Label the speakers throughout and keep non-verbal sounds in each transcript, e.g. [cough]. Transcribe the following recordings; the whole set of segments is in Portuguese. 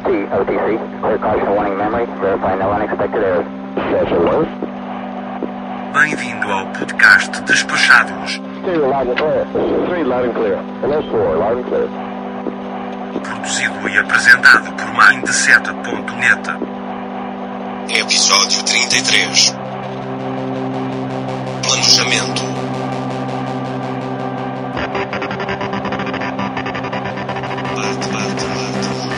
Speaker 1: LT, OTC. Clear caution warning memory. Verify no unexpected errors.
Speaker 2: Bem-vindo ao podcast Despachados,
Speaker 1: Stereo loud and clear. Three loud and clear. Hello, four loud and clear.
Speaker 2: produzido e apresentado por Mindset.net.
Speaker 3: Episódio 33 Planejamento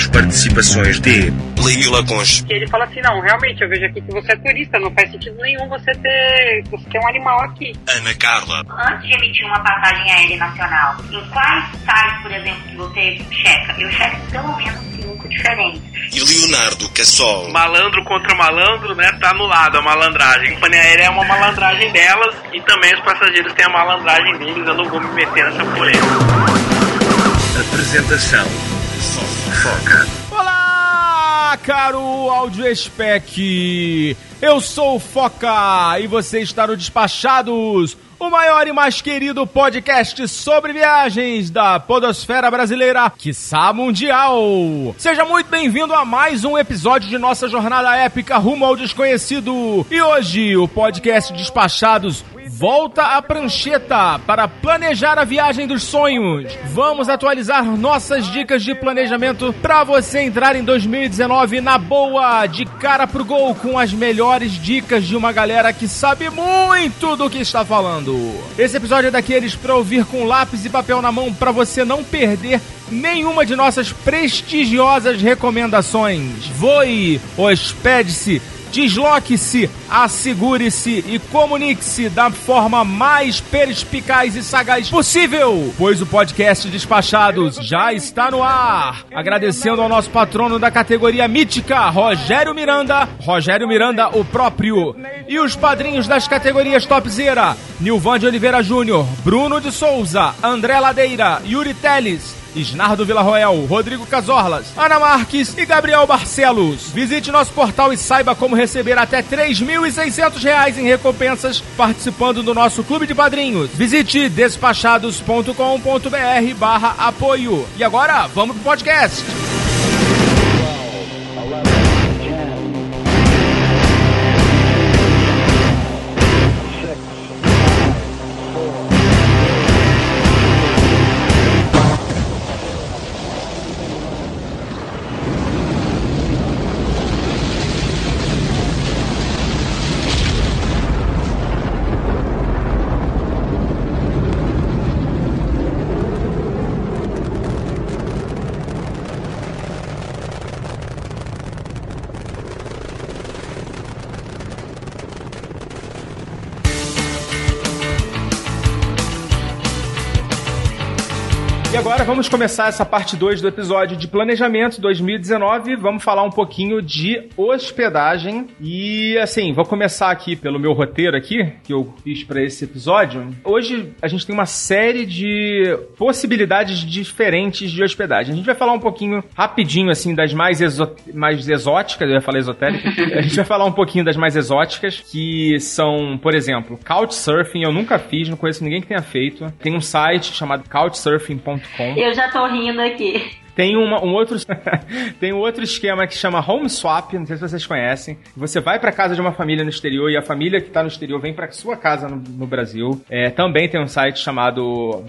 Speaker 2: As participações de
Speaker 3: Leila Conche
Speaker 4: que ele fala assim, não, realmente, eu vejo aqui que você é turista, não faz sentido nenhum você ter, você ter um animal aqui.
Speaker 3: Ana Carla
Speaker 5: antes de emitir uma passagem aérea nacional, em quais sites, por exemplo, que você checa? Eu checo pelo menos cinco diferentes.
Speaker 3: e Leonardo Cassol
Speaker 4: Malandro contra malandro, né, tá anulado a malandragem. A companhia aérea é uma malandragem delas e também os passageiros têm a malandragem deles, eu não vou me meter nessa polêmica.
Speaker 2: apresentação Foca.
Speaker 6: Olá, caro Audio Spec! Eu sou o Foca e você está no Despachados, o maior e mais querido podcast sobre viagens da podosfera brasileira, quiçá mundial. Seja muito bem-vindo a mais um episódio de nossa jornada épica rumo ao desconhecido. E hoje o podcast Despachados volta à prancheta para planejar a viagem dos sonhos. Vamos atualizar nossas dicas de planejamento para você entrar em 2019 na boa, de cara pro gol, com as melhores dicas de uma galera que sabe muito do que está falando. Esse episódio é daqueles para ouvir com lápis e papel na mão para você não perder nenhuma de nossas prestigiosas recomendações. Voe, hospede-se, Desloque-se, assegure-se e comunique-se da forma mais perspicaz e sagaz possível, pois o podcast Despachados já está no ar. Agradecendo ao nosso patrono da categoria mítica, Rogério Miranda, Rogério Miranda, o próprio, e os padrinhos das categorias Topzera, Nilvan de Oliveira Júnior, Bruno de Souza, André Ladeira, Yuri Teles, Isnardo Villarroel, Rodrigo Casorlas, Ana Marques e Gabriel Barcelos. Visite nosso portal e saiba como receber até 3.600 reais em recompensas participando do nosso clube de padrinhos. Visite despachados.com.br barra apoio. E agora, vamos pro podcast. Agora vamos começar essa parte 2 do episódio de planejamento 2019. Vamos falar um pouquinho de hospedagem. E assim, vou começar aqui pelo meu roteiro aqui, que eu fiz para esse episódio. Hoje a gente tem uma série de possibilidades diferentes de hospedagem. A gente vai falar um pouquinho rapidinho assim das mais, exo mais exóticas, eu ia falar esotérica. [laughs] a gente vai falar um pouquinho das mais exóticas, que são, por exemplo, Couchsurfing, eu nunca fiz, não conheço ninguém que tenha feito. Tem um site chamado couchsurfing.com.
Speaker 5: Eu já tô rindo aqui.
Speaker 6: Tem uma- um outro [laughs] tem um outro esquema que chama Home Swap, não sei se vocês conhecem. Você vai pra casa de uma família no exterior e a família que tá no exterior vem pra sua casa no, no Brasil. É, também tem um site chamado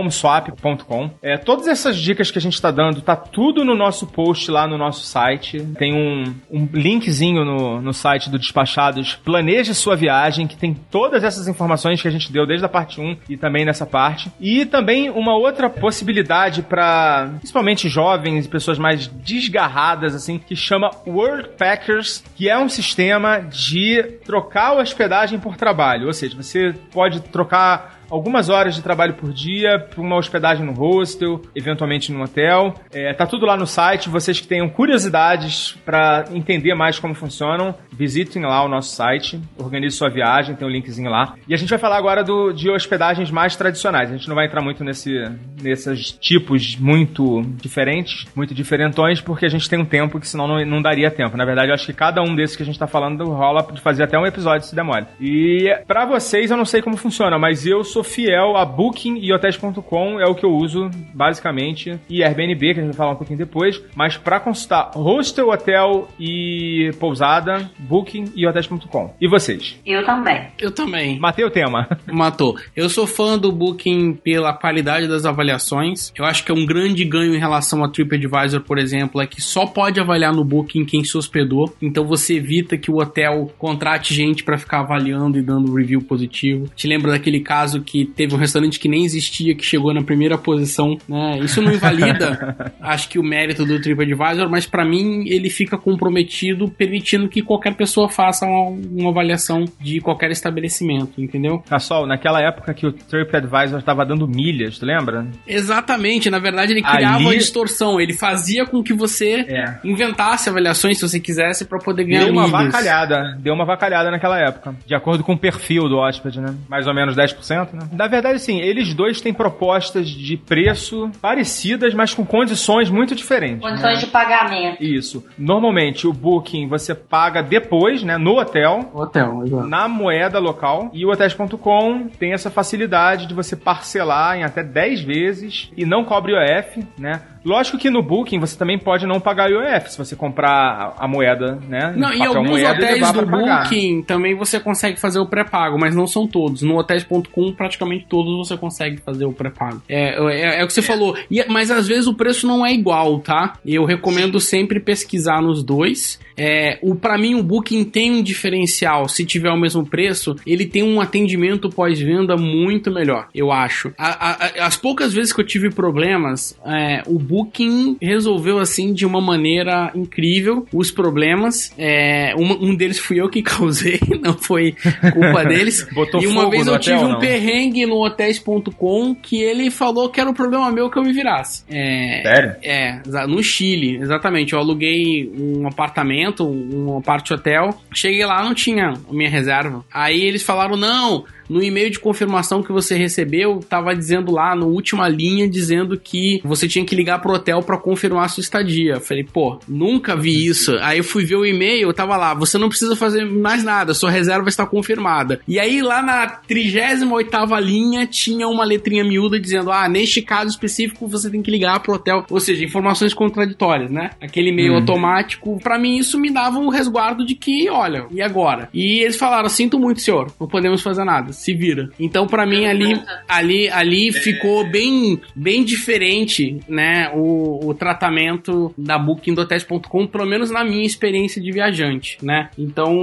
Speaker 6: lovehomeswap.com. É, todas essas dicas que a gente tá dando, tá tudo no nosso post lá no nosso site. Tem um, um linkzinho no, no site do Despachados. Planeje sua viagem, que tem todas essas informações que a gente deu desde a parte 1 e também nessa parte. E também uma outra possibilidade para principalmente jovens pessoas mais desgarradas, assim, que chama World Packers, que é um sistema de trocar hospedagem por trabalho. Ou seja, você pode trocar algumas horas de trabalho por dia uma hospedagem no hostel, eventualmente no hotel. É, tá tudo lá no site. Vocês que tenham curiosidades para entender mais como funcionam, visitem lá o nosso site, organize sua viagem, tem um linkzinho lá. E a gente vai falar agora do, de hospedagens mais tradicionais. A gente não vai entrar muito nesse, nesses tipos muito diferentes, muito diferentões, porque a gente tem um tempo que senão não, não daria tempo. Na verdade, eu acho que cada um desses que a gente tá falando rola de fazer até um episódio se demore. E para vocês, eu não sei como funciona, mas eu sou fiel a Booking e Hotels.com, é o que eu uso basicamente, e Airbnb, que a gente vai falar um pouquinho depois. Mas para consultar hostel, hotel e pousada, Booking e Hotels.com. E vocês?
Speaker 5: Eu também.
Speaker 7: Eu também.
Speaker 6: Matei o tema. [laughs]
Speaker 7: Matou. Eu sou fã do Booking pela qualidade das avaliações. Eu acho que é um grande ganho em relação a TripAdvisor, por exemplo, é que só pode avaliar no Booking quem se hospedou. Então você evita que o hotel contrate gente para ficar avaliando e dando review positivo. Te lembra daquele caso que teve um restaurante que nem existia, que chegou na primeira posição, né? Isso não invalida, [laughs] acho que o mérito do TripAdvisor, mas para mim ele fica comprometido permitindo que qualquer pessoa faça uma, uma avaliação de qualquer estabelecimento, entendeu?
Speaker 6: Cassol, naquela época que o TripAdvisor tava dando milhas, tu lembra?
Speaker 7: Exatamente, na verdade ele criava
Speaker 6: Ali-
Speaker 7: uma distorção, ele fazia com que você
Speaker 6: É.
Speaker 7: inventasse avaliações se você quisesse pra poder ganhar
Speaker 6: Deu uma
Speaker 7: milhas.
Speaker 6: vacalhada, deu uma vacalhada naquela época. De acordo com o perfil do hóspede, né? Mais ou menos 10%, né? Na verdade, sim, eles dois têm propostas de preço parecidas, mas com condições muito diferentes.
Speaker 5: Condições
Speaker 6: né?
Speaker 5: de pagamento.
Speaker 6: Isso. Normalmente, o Booking você paga depois, né? No hotel,
Speaker 7: Hotel, exato.
Speaker 6: na moeda local. E o Hotels.com tem essa facilidade de você parcelar em até 10 vezes e não cobre IOF, né? Lógico que no Booking você também pode não pagar IOF se você comprar a moeda, né?
Speaker 7: Não, e alguns hotéis do. Booking também você consegue fazer o pré-pago, mas não são todos. No hotéis.com, praticamente todos você consegue fazer o pré-pago. É, é, é o que você falou. E- mas às vezes o preço não é igual, tá? Eu recomendo sempre pesquisar nos dois. É, o para mim o Booking tem um diferencial. Se tiver o mesmo preço, ele tem um atendimento pós-venda muito melhor, eu acho. A- a- as poucas vezes que eu tive problemas, é, o Booking resolveu assim de uma maneira incrível os problemas. É, uma- um deles fui eu que [laughs] causei, não foi culpa deles. [laughs]
Speaker 6: Botou
Speaker 7: e uma vez eu tive um perrengue no hotéis.com que ele falou que era o problema meu que eu me virasse. É,
Speaker 6: Sério?
Speaker 7: é, no Chile, exatamente. Eu aluguei um apartamento, um parte hotel. Cheguei lá, não tinha minha reserva. Aí eles falaram: não. No e-mail de confirmação que você recebeu, tava dizendo lá, na última linha, dizendo que você tinha que ligar pro hotel pra confirmar a sua estadia. Eu falei, pô, nunca vi isso. Aí eu fui ver o e-mail, tava lá, você não precisa fazer mais nada, sua reserva está confirmada. E aí lá na 38ª linha tinha uma letrinha miúda dizendo, ah, neste caso específico você tem que ligar pro hotel. Ou seja, informações contraditórias, né? Aquele e-mail automático. Pra mim isso me dava um resguardo de que, olha, e agora? E eles falaram, sinto muito, senhor, não podemos fazer nada, se vira. Então pra mim ali, ali, ali ficou bem, bem diferente, né? O, o tratamento da Booking do Hotéis.com, pelo menos na minha experiência de viajante, né? Então,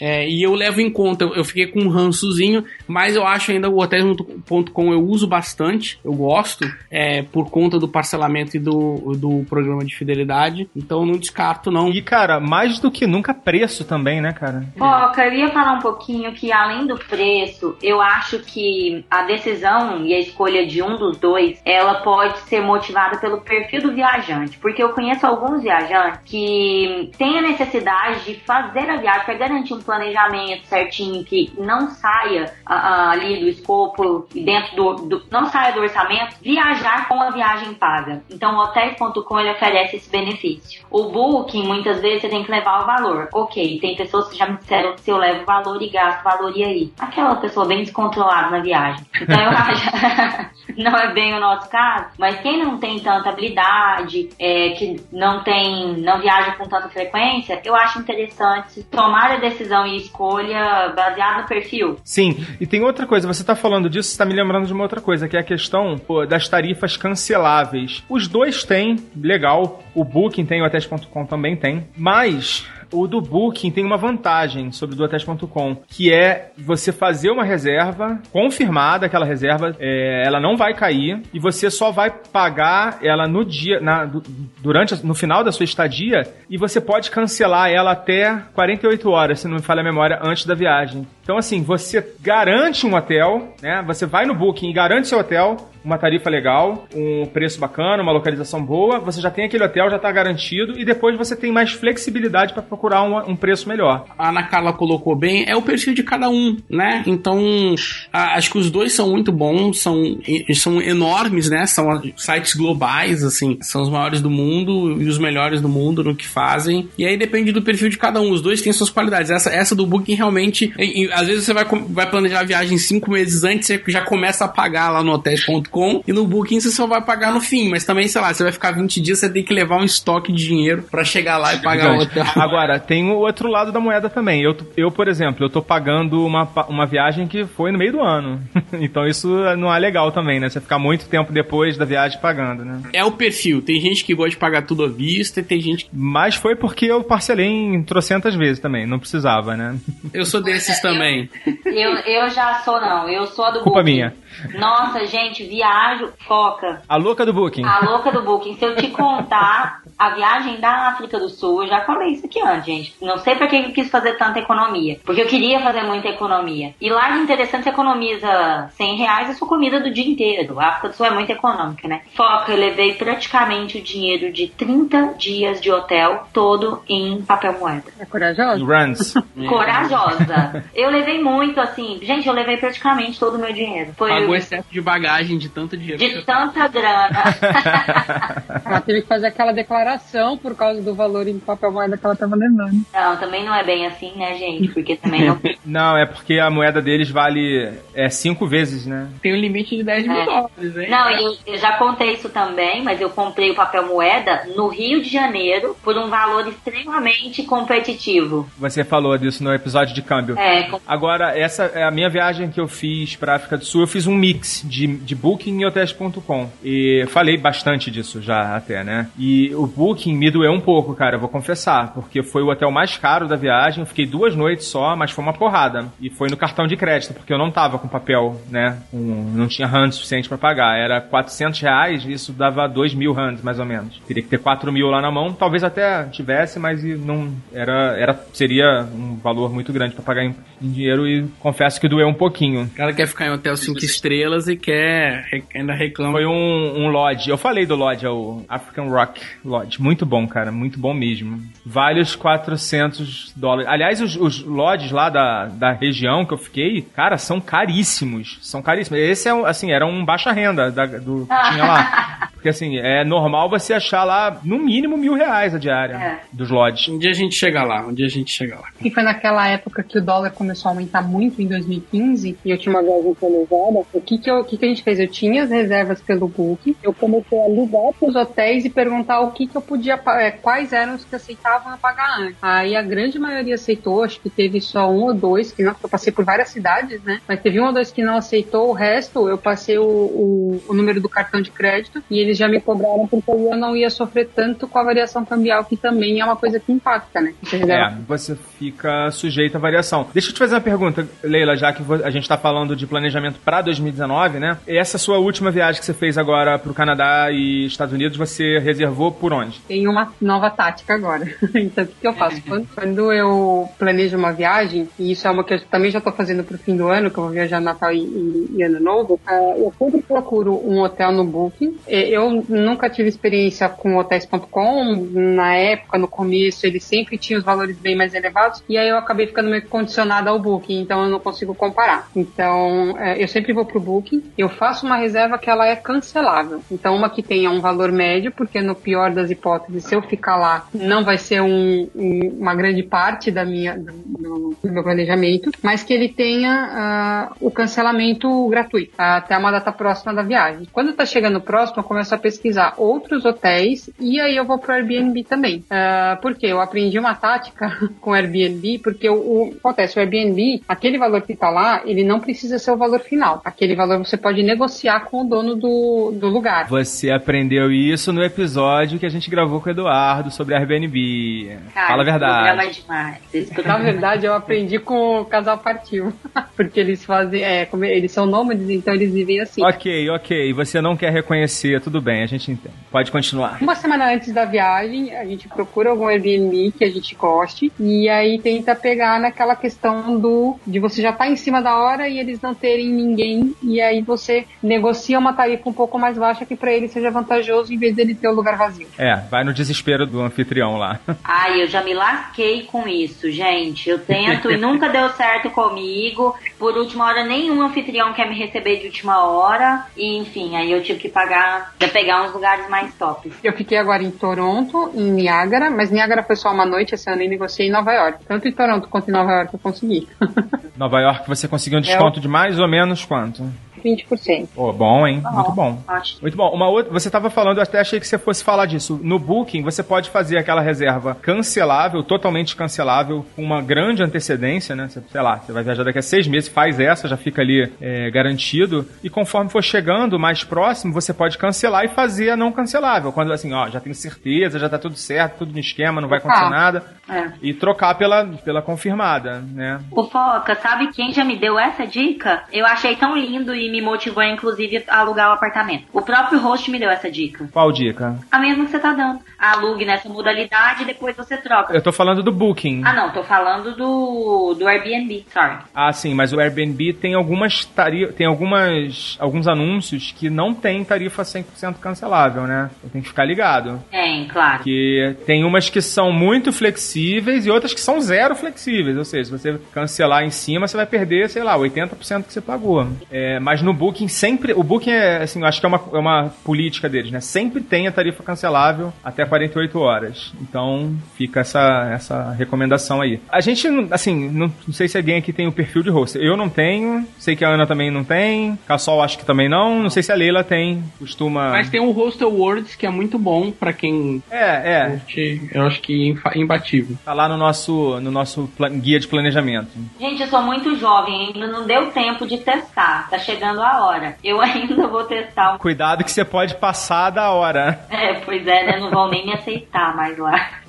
Speaker 7: é, e eu levo em conta, eu, eu fiquei com um rançozinho, mas eu acho ainda o Hotéis.com eu uso bastante, eu gosto, é, por conta do parcelamento e do, do programa de fidelidade, então eu não descarto não.
Speaker 6: E, cara, mais do que nunca preço também, né, cara?
Speaker 5: Foca, eu ia falar um pouquinho que além do preço, eu acho que a decisão e a escolha de um dos dois, ela pode ser motivada pelo perfil do viajante, porque eu conheço alguns viajantes que têm a necessidade de fazer a viagem para garantir um planejamento certinho que não saia ah, ali do escopo e dentro do, do- não saia do orçamento, viajar com a viagem paga. Então o hotéis.com ele oferece esse benefício. O Booking muitas vezes você tem que levar o valor. OK, tem pessoas que já me disseram que se eu levo valor e gasto valor e aí, aquela pessoa bem descontrolada na viagem. Então eu [laughs] acho não é bem o nosso caso, mas quem não tem tanta habilidade, é, que não tem, não viaja com tanta frequência, eu acho interessante tomar a decisão e escolha baseada no perfil.
Speaker 6: Sim, e tem outra coisa, você tá falando disso, você tá me lembrando de uma outra coisa, que é a questão pô, das tarifas canceláveis. Os dois têm, legal, o Booking tem, o Hotéis.com também tem, mas O do Booking tem uma vantagem sobre o do Hotels.com, que é você fazer uma reserva, confirmada aquela reserva, é, ela não vai cair, e você só vai pagar ela no dia, na, du- durante, no final da sua estadia, e você pode cancelar ela até 48 horas, se não me falha a memória, antes da viagem. Então, assim, você garante um hotel, né? Você vai no Booking e garante seu hotel, uma tarifa legal, um preço bacana, uma localização boa, você já tem aquele hotel, já está garantido, e depois você tem mais flexibilidade para procurar um, um preço melhor.
Speaker 7: a Ana Carla colocou bem, é o perfil de cada um, né? Então, a- acho que os dois são muito bons, são, são enormes, né? São sites globais, assim, são os maiores do mundo e os melhores do mundo no que fazem. E aí depende do perfil de cada um. Os dois têm suas qualidades. Essa, essa do Booking realmente, e- e às vezes você vai, vai planejar a viagem cinco meses antes, você já começa a pagar lá no hotéis.com e no Booking você só vai pagar no fim. Mas também, sei lá, você vai ficar 20 dias, você tem que levar um estoque de dinheiro pra chegar lá e pagar o hotel. [laughs]
Speaker 6: Agora, tem o outro lado da moeda também. Eu, eu por exemplo, eu tô pagando uma, uma viagem que foi no meio do ano. [laughs] então isso não é legal também, né? Você ficar muito tempo depois da viagem pagando, né?
Speaker 7: É o perfil. Tem gente que gosta de pagar tudo à vista e tem gente que.
Speaker 6: Mas foi porque eu parcelei em trocentas vezes também, não precisava, né? [laughs]
Speaker 7: Eu sou desses também.
Speaker 5: Eu, eu já sou, não. Eu sou a do
Speaker 6: Culpa
Speaker 5: Booking.
Speaker 6: minha.
Speaker 5: Nossa, gente, viajo, foca.
Speaker 6: A louca do Booking.
Speaker 5: A louca do Booking. Se eu te contar a viagem da África do Sul, eu já falei isso aqui antes, gente. Não sei pra que eu quis fazer tanta economia. Porque eu queria fazer muita economia. E lá de interessante você economiza 100 reais a sua comida do dia inteiro. A África do Sul é muito econômica, né? Foca, eu levei praticamente o dinheiro de 30 dias de hotel todo em papel moeda.
Speaker 8: É corajosa?
Speaker 6: Runs. [laughs]
Speaker 5: Corajosa. Eu levei muito, assim. Gente, eu levei praticamente todo o meu dinheiro. Foi
Speaker 7: Pagou excesso de bagagem de tanto dinheiro.
Speaker 5: de tanta grana. [laughs]
Speaker 8: Ela teve que fazer aquela declaração por causa do valor em papel moeda que ela tava levando.
Speaker 5: Não, também não é bem assim, né, gente? Porque também não. [laughs]
Speaker 6: Não, é porque a moeda deles vale é, cinco vezes, né?
Speaker 7: Tem um limite de 10 mil
Speaker 5: É.
Speaker 7: dólares, hein?
Speaker 5: Não, eu, eu já contei isso também, mas eu comprei o papel moeda no Rio de Janeiro por um valor extremamente competitivo.
Speaker 6: Você falou disso no episódio de câmbio.
Speaker 5: É, com-
Speaker 6: Agora, essa é a minha viagem que eu fiz pra África do Sul. Eu fiz um mix de, de Booking e. E falei bastante disso já até, né? E o Booking me doeu um pouco, cara, eu vou confessar. Porque foi o hotel mais caro da viagem. Eu fiquei duas noites só, mas foi uma porrada. E foi no cartão de crédito, porque eu não tava com papel, né? Um- não tinha rand suficiente pra pagar. Era 400 reais, isso dava 2 mil rands, mais ou menos. Teria que ter 4 mil lá na mão. Talvez até tivesse, mas não era, era seria um valor muito grande pra pagar em, em dinheiro e confesso que doeu um pouquinho.
Speaker 7: O cara quer ficar em hotel 5 estrelas e quer. Ainda reclama.
Speaker 6: Foi um, um lodge. Eu falei do lodge, é o African Rock Lodge. Muito bom, cara. Muito bom mesmo. Vale os 400 dólares. Aliás, os, os lodges lá da, da região que eu fiquei, cara, são caríssimos. São caríssimos. Esse é, um, assim, era um baixa renda da- do que tinha lá. Porque, assim, é normal você achar lá, no mínimo, mil reais a diária
Speaker 5: É.
Speaker 6: dos lodges.
Speaker 7: Um dia a gente chega lá, um dia a gente chega lá.
Speaker 8: E foi naquela época que o dólar começou a aumentar muito em 2015 e eu tinha uma viagem planejada. O que que, eu, o que que a gente fez? Eu tinha as reservas pelo Booking, eu comecei a ligar para os hotéis e perguntar o que que eu podia, é, quais eram os que aceitavam pagar antes. Aí a grande maioria aceitou, acho que teve só um ou dois, que não, eu passei por várias cidades, né? Mas teve um ou dois que não aceitou, o resto eu passei o, o, o número do cartão de crédito e eles já me cobraram porque eu não ia sofrer tanto com a variação cambial, que também é uma coisa que impacta, né? Você
Speaker 6: É, você fica sujeito à variação. Deixa eu te fazer uma pergunta, Leila, já que a gente está falando de planejamento para 2019, né? Essa sua última viagem que você fez agora para o Canadá e Estados Unidos, você reservou por onde?
Speaker 8: tem uma nova tática agora. [laughs] então, o que, que eu faço? Quando, eu planejo uma viagem, e isso é uma que eu também já estou fazendo para o fim do ano, que eu vou viajar Natal e, e- e Ano Novo, ah, eu sempre procuro um hotel no Booking. Eu nunca tive experiência com hotéis.com. Na época, no começo, ele sempre tinha os valores bem mais elevados, e aí eu acabei ficando meio condicionada ao Booking, então eu não consigo comparar. Então, eh, eu sempre vou pro Booking, eu faço uma reserva que ela é cancelável. Então, uma que tenha um valor médio, porque no pior das hipóteses, se eu ficar lá, não vai ser um- um- uma grande parte da minha, do, do- meu planejamento, mas que ele tenha ah, o cancelamento gratuito, até uma data próxima da viagem. Quando tá chegando próximo, eu começo a pesquisar outros hotéis e aí eu vou pro Airbnb também. Uh, porque eu aprendi uma tática [laughs] com o Airbnb, porque o, o acontece, o Airbnb, aquele valor que tá lá, ele não precisa ser o valor final. Aquele valor você pode negociar com o dono do, do lugar.
Speaker 6: Você aprendeu isso no episódio que a gente gravou com o Eduardo sobre Airbnb.
Speaker 5: Cara,
Speaker 6: Fala a
Speaker 5: esse programa é
Speaker 6: verdade.
Speaker 5: demais. Esse
Speaker 8: Na
Speaker 5: programa-
Speaker 8: verdade, eu aprendi com o casal partiu. [laughs] Porque eles fazem, é, como eles são nômades, então eles vivem assim.
Speaker 6: Ok, ok. Você não quer reconhecer, tudo bem, a gente entende. Pode continuar.
Speaker 8: Uma semana antes da viagem, a gente procura algum Airbnb que a gente goste e aí tenta pegar naquela questão do de você já estar em cima da hora e eles não terem ninguém e aí você negocia uma tarifa um pouco mais baixa que para ele seja vantajoso em vez dele ter o lugar vazio.
Speaker 6: É, vai no desespero do anfitrião lá.
Speaker 5: Ai, eu já me lasquei com isso, gente. Eu tento e nunca [laughs] deu certo comigo. Por última hora, nenhum anfitrião quer me receber de última hora. E enfim, aí eu tive que pagar pra pegar uns lugares mais tops.
Speaker 8: Eu fiquei agora em Toronto, em Niagara, mas Niagara foi só uma noite, esse ano eu negociei em Nova York. Tanto em Toronto quanto em Nova York eu consegui. [laughs]
Speaker 6: Nova York, você conseguiu um desconto de mais ou menos quanto?
Speaker 8: 20%.
Speaker 6: Pô, bom, hein? Muito bom.
Speaker 5: Ótimo.
Speaker 6: Muito bom. Uma outra, você estava falando, eu até achei que você fosse falar disso. No Booking, você pode fazer aquela reserva cancelável, totalmente cancelável, com uma grande antecedência, né? Você, sei lá, você vai viajar daqui a seis meses, faz essa, já fica ali é, garantido. E conforme for chegando mais próximo, você pode cancelar e fazer a não cancelável. Quando assim, ó, já tenho certeza, já tá tudo certo, tudo no esquema, não vai acontecer
Speaker 8: Ah.
Speaker 6: nada.
Speaker 5: É.
Speaker 6: E trocar pela, pela confirmada, né?
Speaker 5: O Foca, sabe quem já me deu essa dica? Eu achei tão lindo e me motivou, inclusive, a alugar o apartamento. O próprio host me deu essa dica.
Speaker 6: Qual dica?
Speaker 5: A mesma que você tá dando. Alugue nessa modalidade e depois você troca.
Speaker 6: Eu tô falando do Booking.
Speaker 5: Ah, não, tô falando do, do Airbnb, sorry.
Speaker 6: Ah, sim, mas o Airbnb tem algumas tarifas, tem algumas alguns anúncios que não tem tarifa 100% cancelável, né? Tem que ficar ligado.
Speaker 5: Tem, claro.
Speaker 6: Que tem umas que são muito flexíveis e outras que são zero flexíveis, ou seja, se você cancelar em cima, você vai perder, sei lá, 80% que você pagou. É, mas no Booking sempre, o Booking é, assim, eu acho que é uma, é uma política deles, né? Sempre tem a tarifa cancelável até 48 horas. Então, fica essa, essa recomendação aí. A gente, não- assim, não, não sei se alguém aqui tem o perfil de host. Eu não tenho, sei que a Ana também não tem, Cassol acho que também não, não sei se a Leila tem, costuma...
Speaker 7: Mas tem o Hostel Words que é muito bom pra quem
Speaker 6: É, é,
Speaker 7: curte, eu acho que infa- imbatível.
Speaker 6: tá lá no nosso, no nosso guia de planejamento.
Speaker 5: Gente, eu sou muito jovem, ainda não deu tempo de testar. Tá chegando a hora. Eu [laughs] ainda vou testar. um-
Speaker 6: Cuidado que você pode passar da hora.
Speaker 5: É, pois é, né? Não vão nem me aceitar mais lá. [laughs]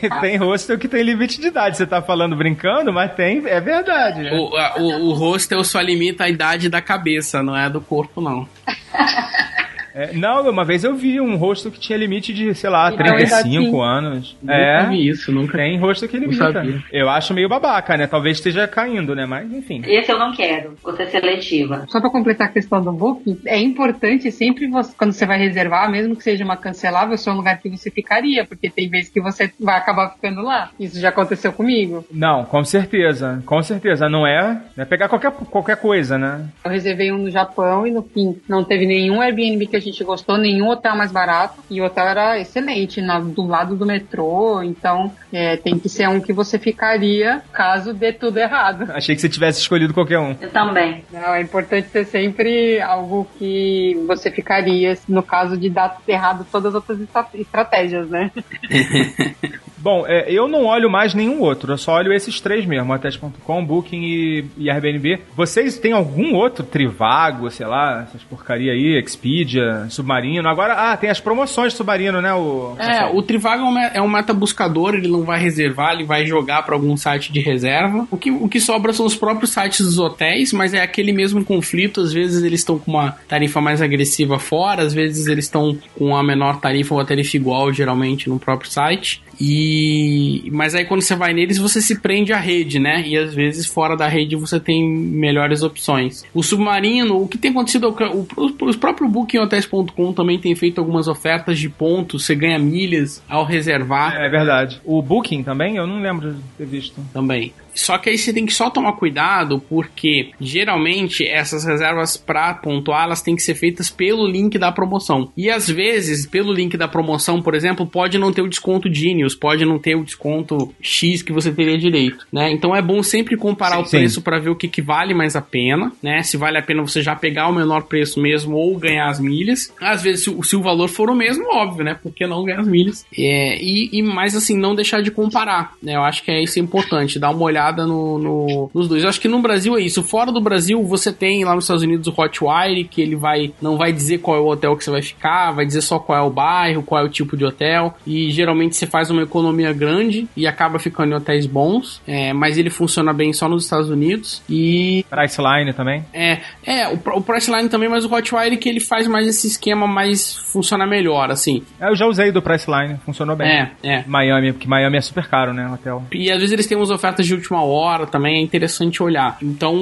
Speaker 6: tem, tem hostel que tem limite de idade. Você tá falando brincando, mas tem, é verdade.
Speaker 7: O, a- o, o hostel só limita a idade da cabeça, não é do corpo, não. [laughs]
Speaker 6: É, não, uma vez eu vi um hostel que tinha limite de, sei lá,
Speaker 8: Então,
Speaker 6: 35
Speaker 8: sim.
Speaker 6: anos.
Speaker 7: Nunca
Speaker 6: É,
Speaker 7: vi isso, nunca.
Speaker 6: tem hostel que limita. Eu acho meio babaca, né? Talvez esteja caindo, né? Mas, enfim.
Speaker 5: Esse eu não quero. Vou ser seletiva.
Speaker 8: Só para completar a questão do booking, é importante sempre você, quando você vai reservar, mesmo que seja uma cancelável, ser um lugar que você ficaria, porque tem vezes que você vai acabar ficando lá. Isso já aconteceu comigo.
Speaker 6: Não, com certeza. Com certeza. Não é, não é pegar qualquer, qualquer coisa, né?
Speaker 8: Eu reservei um no Japão e no fim não teve nenhum Airbnb que a gente gostou, nenhum hotel mais barato. E o hotel era excelente, na- do lado do metrô. Então é, tem que ser um que você ficaria caso dê tudo errado. [laughs]
Speaker 6: Achei que você tivesse escolhido qualquer um.
Speaker 5: Eu também.
Speaker 8: Não, é importante ter sempre algo que você ficaria no caso de dar errado todas as outras estra- estratégias, né? [laughs]
Speaker 6: Bom, é, eu não olho mais nenhum outro, eu só olho esses três mesmo, Hotels.com, Booking e, e Airbnb. Vocês têm algum outro Trivago, sei lá, essas porcaria aí, Expedia, Submarino? Agora, ah, tem as promoções de Submarino, né? O,
Speaker 7: É, o Trivago é um é um meta-buscador, ele não vai reservar, ele vai jogar pra algum site de reserva. O que, o que sobra são os próprios sites dos hotéis, mas é aquele mesmo conflito. Às vezes eles estão com uma tarifa mais agressiva fora, às vezes eles estão com a menor tarifa ou a tarifa igual, geralmente, no próprio site. E mas aí quando você vai neles você se prende à rede, né? E às vezes fora da rede você tem melhores opções. O submarino, o que tem acontecido, é o, o, o próprio BookingHotels.com também tem feito algumas ofertas de pontos, você ganha milhas ao reservar
Speaker 6: É verdade. O Booking também? Eu não lembro de ter visto.
Speaker 7: também. Só que aí você tem que só tomar cuidado, porque geralmente essas reservas para pontuar, elas têm que ser feitas pelo link da promoção. E às vezes, pelo link da promoção, por exemplo, pode não ter o desconto Genius, pode não ter o desconto X que você teria direito, né? Então é bom sempre comparar
Speaker 6: Sim,
Speaker 7: o preço para ver o que, que vale mais a pena, né? Se vale a pena você já pegar o menor preço mesmo ou ganhar as milhas. Às vezes, se, o- se o valor for o mesmo, óbvio, né? Por que não ganhar as milhas? É, e, e mais assim, não deixar de comparar, né? Eu acho que é isso é importante, dar uma olhada no, no- nos dois. Eu acho que no Brasil é isso. Fora do Brasil, você tem lá nos Estados Unidos o Hotwire, que ele vai não vai dizer qual é o hotel que você vai ficar, vai dizer só qual é o bairro, qual é o tipo de hotel. E geralmente você faz uma economia grande e acaba ficando em hotéis bons, é, mas ele funciona bem só nos Estados Unidos. E
Speaker 6: Priceline também.
Speaker 7: é, é o, o Priceline também, mas o Hotwire que ele faz mais esse esquema mais funciona melhor, assim.
Speaker 6: Eu já usei do Priceline, funcionou bem.
Speaker 7: É, é.
Speaker 6: Miami, porque Miami é super caro, né, hotel.
Speaker 7: E às vezes eles têm umas ofertas de última hora também, é interessante olhar. Então,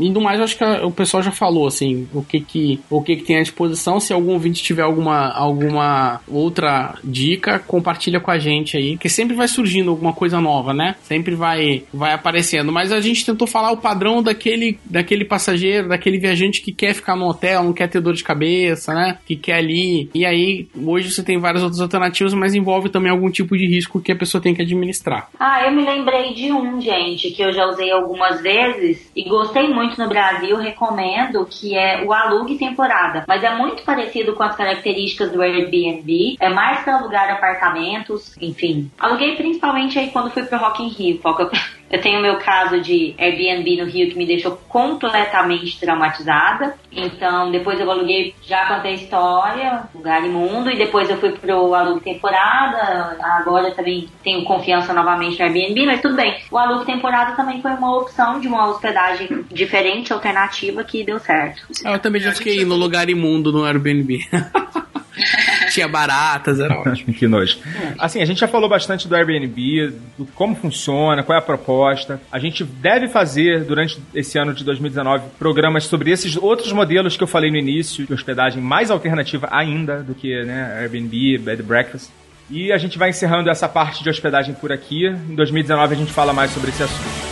Speaker 7: indo mais, eu acho que a- o pessoal já falou, assim, o que que, o que que tem à disposição. Se algum ouvinte tiver alguma, alguma outra dica, compartilha com a gente aí, que sempre vai surgindo alguma coisa nova, né? Sempre vai, vai aparecendo. Mas a gente tentou falar o padrão daquele, daquele passageiro, daquele viajante que quer ficar no hotel, não quer ter dor de cabeça, né? Que quer ali. E aí, hoje você tem várias outras alternativas, mas envolve também algum tipo de risco que a pessoa tem que administrar.
Speaker 5: Ah, eu me lembrei de um, gente, que eu já usei algumas vezes e gostei muito no Brasil, recomendo, que é o alugue temporada. Mas é muito parecido com as características do Airbnb, é mais para alugar apartamentos, enfim. Aluguei principalmente aí quando fui pro Rock in Rio, porque eu, tenho meu caso de Airbnb no Rio que me deixou completamente traumatizada. Então, depois eu aluguei, já contei a história, lugar imundo, e depois eu fui pro alugue temporada. Agora também tenho confiança novamente no Airbnb, mas tudo bem. O alugue temporada também foi uma opção de uma hospedagem diferente, alternativa, que deu certo.
Speaker 7: Eu também já fiquei no lugar imundo no Airbnb. [laughs] Tinha baratas, era ótimo. [laughs]
Speaker 6: que nojo. Assim, a gente já falou bastante do Airbnb, do como funciona, qual é a proposta. A gente deve fazer, durante esse ano de 2019, programas sobre esses outros modelos que eu falei no início, de hospedagem mais alternativa ainda do que né, Airbnb, Bed Breakfast. E a gente vai encerrando essa parte de hospedagem por aqui. Em 2019 a gente fala mais sobre esse assunto.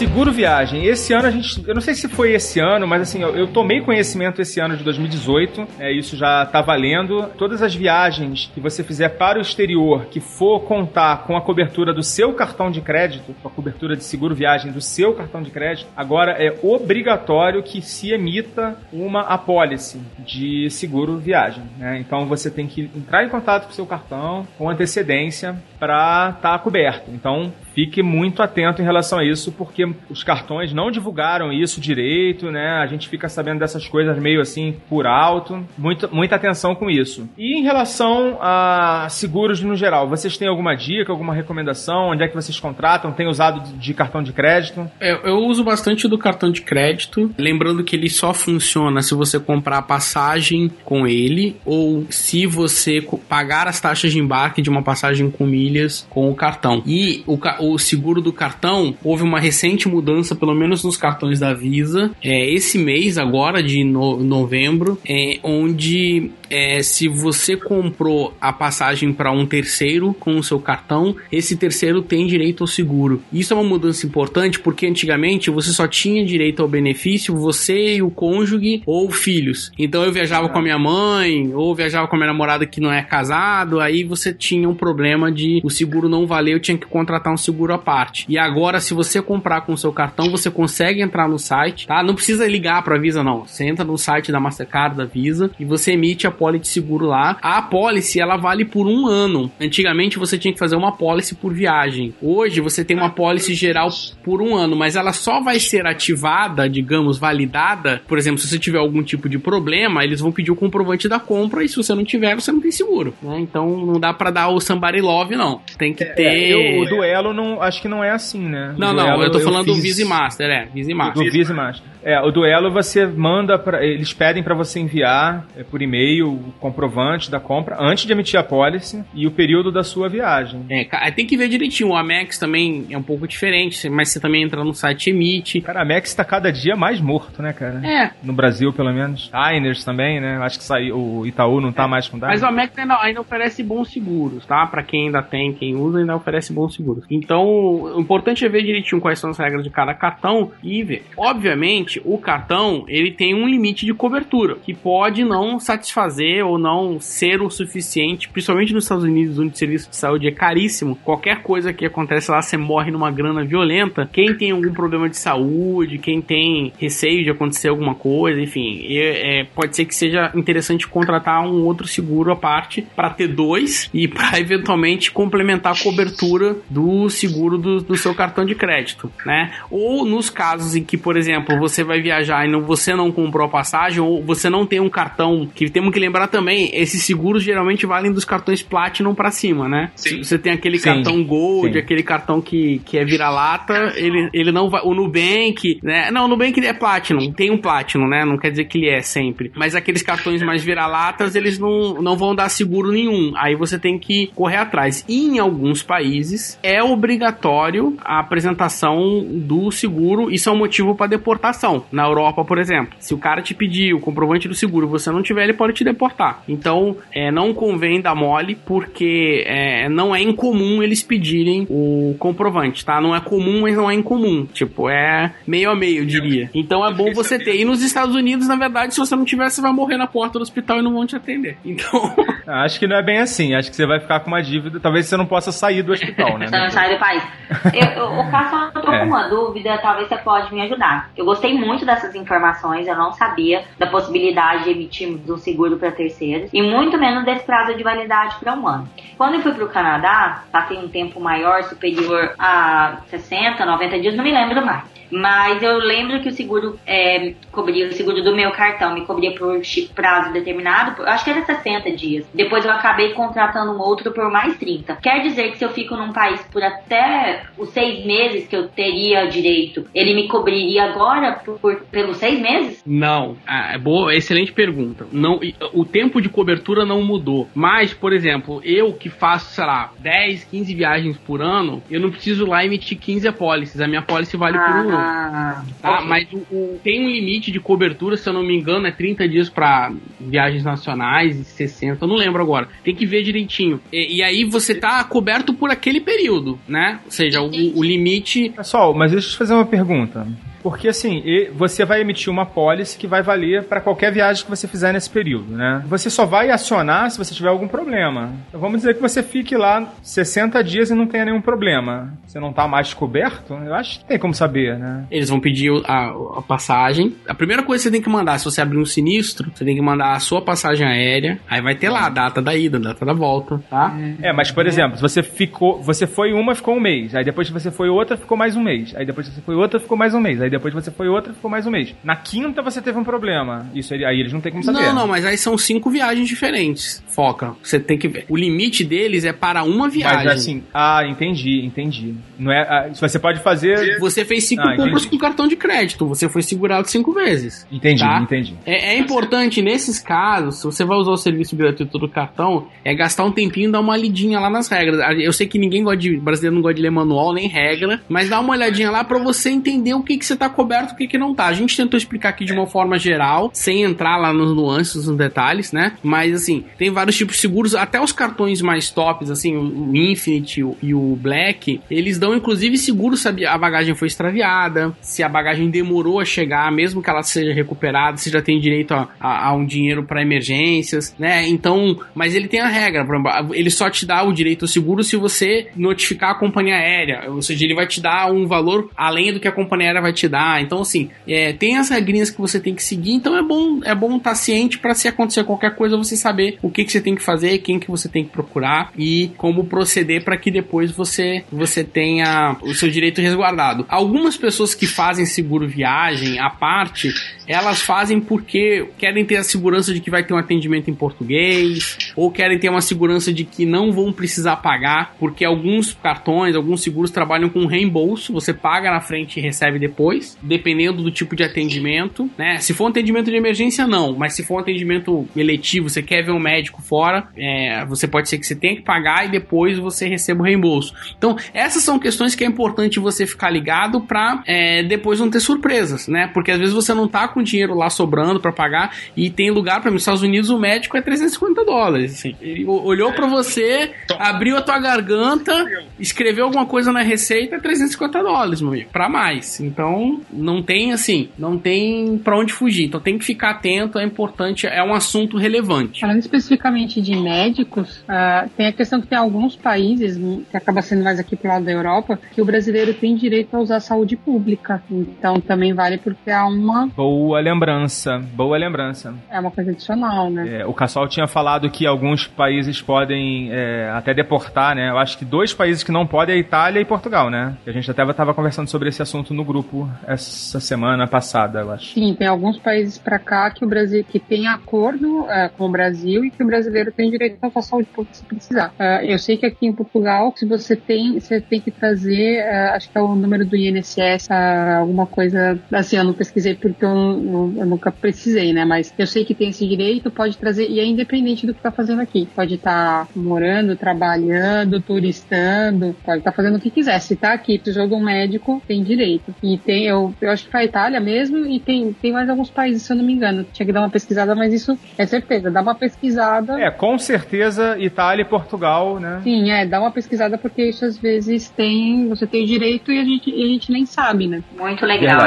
Speaker 6: Seguro viagem. Esse ano a gente. Eu não sei se foi esse ano, mas assim, eu, eu tomei conhecimento esse ano de 2018. É, isso já tá valendo. Todas as viagens que você fizer para o exterior que for contar com a cobertura do seu cartão de crédito, com a cobertura de seguro viagem do seu cartão de crédito, agora é obrigatório que se emita uma apólice de seguro viagem. né? Então você tem que entrar em contato com o seu cartão com antecedência para estar coberto. Então fique muito atento em relação a isso, porque os cartões não divulgaram isso direito, né? A gente fica sabendo dessas coisas meio assim por alto. Muito, muita atenção com isso. E em relação a seguros no geral, vocês têm alguma dica, alguma recomendação? Onde é que vocês contratam? Tem usado de, cartão de crédito?
Speaker 7: Eu, eu uso bastante do cartão de crédito, lembrando que ele só funciona se você comprar a passagem com ele ou se você pagar as taxas de embarque de uma passagem com milhas com o cartão. E o, o seguro do cartão, houve uma recente mudança, pelo menos nos cartões da Visa, é, esse mês agora, de no- novembro, é, onde é, se você comprou a passagem para um terceiro com o seu cartão, esse terceiro tem direito ao seguro. Isso é uma mudança importante porque antigamente você só tinha direito ao benefício você e o cônjuge ou filhos. Então eu viajava com a minha mãe ou viajava com a minha namorada que não é casado, aí você tinha um problema de o seguro não valer, eu tinha que contratar um seguro à parte. E agora se você comprar com o seu cartão, você consegue entrar no site, tá? Não precisa ligar para a Visa não. Você entra no site da Mastercard, da Visa e você emite a pólice de seguro lá. A pólice ela vale por um ano. Antigamente você tinha que fazer uma pólice por viagem. Hoje você tem uma pólice geral por um ano, mas ela só vai ser ativada, digamos, validada. Por exemplo, se você tiver algum tipo de problema, eles vão pedir o comprovante da compra e se você não tiver, você não tem seguro. né? Então não dá para dar o somebody love não. Tem que ter.
Speaker 6: É, eu- o duelo não, acho que não é assim, né?
Speaker 7: Não, não, eu tô falando do
Speaker 6: fiz
Speaker 7: Visa Master, é, Visa e
Speaker 6: Do
Speaker 7: Master.
Speaker 6: Visa Master. É, o duelo você manda para eles pedem para você enviar é, por e-mail o comprovante da compra antes de emitir a policy e o período da sua viagem.
Speaker 7: É, tem que ver direitinho. O Amex também é um pouco diferente, mas você também entra no site e emite.
Speaker 6: Cara, a Max tá cada dia mais morto, né, cara?
Speaker 7: É,
Speaker 6: No Brasil, pelo menos. Diners também, né? Acho que saiu, o Itaú não tá mais com Diners.
Speaker 7: Mas o Amex ainda, ainda oferece bons seguros, tá? Pra quem ainda tem, quem usa, ainda oferece bons seguros. Então, o importante é ver direitinho quais são as regras de cada cartão e ver. Obviamente, o cartão, ele tem um limite de cobertura, que pode não satisfazer ou não ser o suficiente, principalmente nos Estados Unidos, onde o serviço de saúde é caríssimo. Qualquer coisa que acontece lá, você morre numa grana violenta. Quem tem algum problema de saúde, quem tem receio de acontecer alguma coisa, enfim, é- é, pode ser que seja interessante contratar um outro seguro à parte para ter dois [laughs] e para eventualmente complementar a cobertura do seguro do, do seu cartão de crédito, né? Ou nos casos em que, por exemplo, você vai viajar e não, você não comprou a passagem ou você não tem um cartão, que temos que lembrar também, esses seguros geralmente valem dos cartões Platinum para cima, né?
Speaker 9: Sim.
Speaker 7: Você tem aquele
Speaker 6: Sim.
Speaker 7: cartão Gold,
Speaker 6: Sim.
Speaker 7: aquele cartão que, que é vira-lata, ele, ele não vai. O Nubank, né? Não, o Nubank é Platinum, tem um Platinum, né? Não quer dizer que ele é sempre. Mas aqueles cartões mais vira-latas, eles não, não vão dar seguro nenhum. Aí você tem que correr atrás. E em alguns países é obrigatório a apresentação do seguro. Isso é um motivo para deportação. Na Europa, por exemplo, se o cara te pedir o comprovante do seguro e você não tiver, ele pode te deportar. Então, é, não convém dar mole, porque é, não é incomum eles pedirem o comprovante, tá? Não é comum, mas não é incomum. Tipo, é meio a meio, eu diria. Então é bom você ter. E nos Estados Unidos, na verdade, se você não tiver, você vai morrer na porta do hospital e não vão te atender. Então. [laughs]
Speaker 6: Ah, Acho que não é bem assim. Acho que você vai ficar com uma dívida. Talvez você não possa sair do hospital, né?
Speaker 5: Você não sai do país. [laughs] Eu, eu, o Cássio, eu tô
Speaker 6: É.
Speaker 5: com uma dúvida, talvez você pode me ajudar. Eu gostei muito dessas informações, eu não sabia da possibilidade de emitirmos um seguro para terceiros e muito menos desse prazo de validade para um ano. Quando eu fui para o Canadá, passei um tempo maior, superior a 60, 90 dias, não me lembro mais. Mas eu lembro que o seguro é, cobria, o seguro do meu cartão me cobria por prazo determinado, por- acho que era 60 dias. Depois eu acabei contratando um outro por mais 30. Quer dizer que se eu fico num país por até os seis meses que eu teria direito, ele me cobriria agora por, por- pelos seis meses?
Speaker 7: Não, ah, é boa, excelente pergunta. Não, o tempo de cobertura não mudou. Mas, por exemplo, eu que faço, sei lá, 10, 15 viagens por ano, eu não preciso lá emitir 15 apólices. A minha apólice vale por um ano.
Speaker 5: Ah,
Speaker 7: Tá, mas o, o- tem um limite de cobertura, se eu não me engano, é 30 dias pra viagens nacionais e 60, eu não lembro agora. Tem que ver direitinho. E, e aí você tá coberto por aquele período, né? Ou seja, o, o limite.
Speaker 6: Pessoal, mas deixa eu te fazer uma pergunta. Porque assim, você vai emitir uma pólice que vai valer para qualquer viagem que você fizer nesse período, né? Você só vai acionar se você tiver algum problema. Então, vamos dizer que você fique lá 60 dias e não tenha nenhum problema. Você não tá mais coberto? Eu acho que tem como saber, né?
Speaker 7: Eles vão pedir a, a passagem. A primeira coisa que você tem que mandar, se você abrir um sinistro, você tem que mandar a sua passagem aérea. Aí vai ter lá a data da ida, a data da volta, tá?
Speaker 6: É, mas por exemplo, se você ficou, você foi uma, ficou um mês. Aí depois que você foi outra, ficou mais um mês. Aí depois que você foi outra, ficou mais um mês. Aí depois que você foi outra, ficou mais um mês. Na quinta você teve um problema. Isso aí aí eles não tem como saber.
Speaker 7: Não, não, mas aí são cinco viagens diferentes. Foca. Você tem que ver. O limite deles é para uma viagem.
Speaker 6: Mas assim, ah, entendi, entendi. Não é, ah, você pode fazer.
Speaker 7: Você fez cinco
Speaker 6: Ah,
Speaker 7: compras com cartão de crédito. Você foi segurado cinco vezes.
Speaker 6: Entendi,
Speaker 7: Tá.
Speaker 6: entendi.
Speaker 7: É, é importante, nesses casos, se você vai usar o serviço gratuito do cartão, é gastar um tempinho e dar uma lidinha lá nas regras. Eu sei que ninguém gosta de. brasileiro não gosta de ler manual nem regra, mas dá uma olhadinha lá pra você entender o que, que você tá coberto o que, que não tá. A gente tentou explicar aqui de uma forma geral, sem entrar lá nos nuances, nos detalhes, né? Mas assim, tem vários tipos de seguros, até os cartões mais tops, assim, o, Infinite e o Black, eles dão inclusive seguro se a bagagem foi extraviada, se a bagagem demorou a chegar, mesmo que ela seja recuperada, você já tem direito a, a- a um dinheiro para emergências, né? Então, mas ele tem a regra, ele só te dá o direito ao seguro se você notificar a companhia aérea, ou seja, ele vai te dar um valor além do que a companhia aérea vai te Então, assim, é, tem as regrinhas que você tem que seguir, então é bom é bom estar ciente para se acontecer qualquer coisa você saber o que, que você tem que fazer, quem que você tem que procurar e como proceder para que depois você você tenha o seu direito resguardado. Algumas pessoas que fazem seguro viagem à parte, elas fazem porque querem ter a segurança de que vai ter um atendimento em português ou querem ter uma segurança de que não vão precisar pagar, porque alguns cartões, alguns seguros trabalham com reembolso, você paga na frente e recebe depois. Depois, dependendo do tipo de atendimento, né? Se for um atendimento de emergência, não, mas se for um atendimento eletivo, você quer ver um médico fora, é, você pode ser que você tenha que pagar e depois você receba o reembolso. Então, essas são questões que é importante você ficar ligado para é, depois não ter surpresas, né? Porque às vezes você não tá com dinheiro lá sobrando para pagar e tem lugar para nos Estados Unidos o médico é 350 dólares. Assim. Ele olhou para você, abriu a tua garganta, escreveu alguma coisa na receita, é 350 dólares, meu amigo, para mais. Então, não tem assim, não tem para onde fugir. Então, tem que ficar atento, é importante, é um assunto relevante.
Speaker 8: Falando especificamente de médicos, uh, tem a questão que tem alguns países, que acaba sendo mais aqui pro lado da Europa, que o brasileiro tem direito a usar a saúde pública. Então, também vale porque há uma.
Speaker 6: Boa lembrança, boa lembrança.
Speaker 8: É uma coisa adicional, né?
Speaker 6: É, o Cassol tinha falado que alguns países podem é, até deportar, né? Eu acho que dois países que não podem é Itália e Portugal, né? A gente até estava conversando sobre esse assunto no grupo essa semana passada, eu acho.
Speaker 8: Sim, tem alguns países para cá que o Brasil que tem acordo é, com o Brasil e que o brasileiro tem direito a saúde pública se precisar. Uh, eu sei que aqui em Portugal, se você tem, você tem que trazer, uh, acho que é o número do INSS, alguma coisa assim, eu não pesquisei porque eu, eu, eu, nunca precisei, né? Mas eu sei que tem esse direito, pode trazer, e é independente do que tá fazendo aqui. Pode estar tá morando, trabalhando, turistando, pode estar tá fazendo o que quiser. Se tá aqui, precisou de um médico, tem direito. E tem, eu, eu acho que foi a Itália mesmo, e tem, tem mais alguns países, se eu não me engano. Tinha que dar uma pesquisada, mas isso é certeza. Dá uma pesquisada.
Speaker 6: É, com certeza Itália e Portugal, né?
Speaker 8: Sim, é, dá uma pesquisada porque isso às vezes tem, você tem o direito e a gente, e a gente nem sabe, né?
Speaker 5: Muito legal.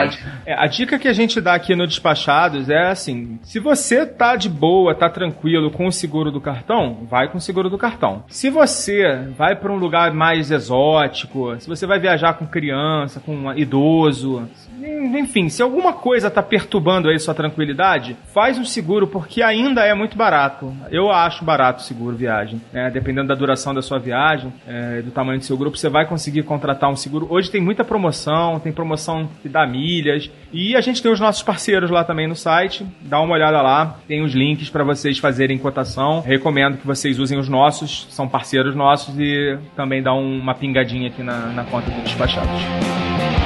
Speaker 6: É, a dica que a gente dá aqui no Despachados é assim: se você tá de boa, tá tranquilo com o seguro do cartão, vai com o seguro do cartão. Se você vai para um lugar mais exótico, se você vai viajar com criança, com idoso, enfim, se alguma coisa tá perturbando aí sua tranquilidade, faz um seguro porque ainda é muito barato. Eu acho barato o seguro viagem. É, dependendo da duração da sua viagem, é, do tamanho do seu grupo, você vai conseguir contratar um seguro. Hoje tem muita promoção, tem promoção que dá milhas. E a gente tem os nossos parceiros lá também no site. Dá uma olhada lá, tem os links para vocês fazerem cotação. Recomendo que vocês usem os nossos, são parceiros nossos e também dá uma pingadinha aqui na, na conta do Despachados.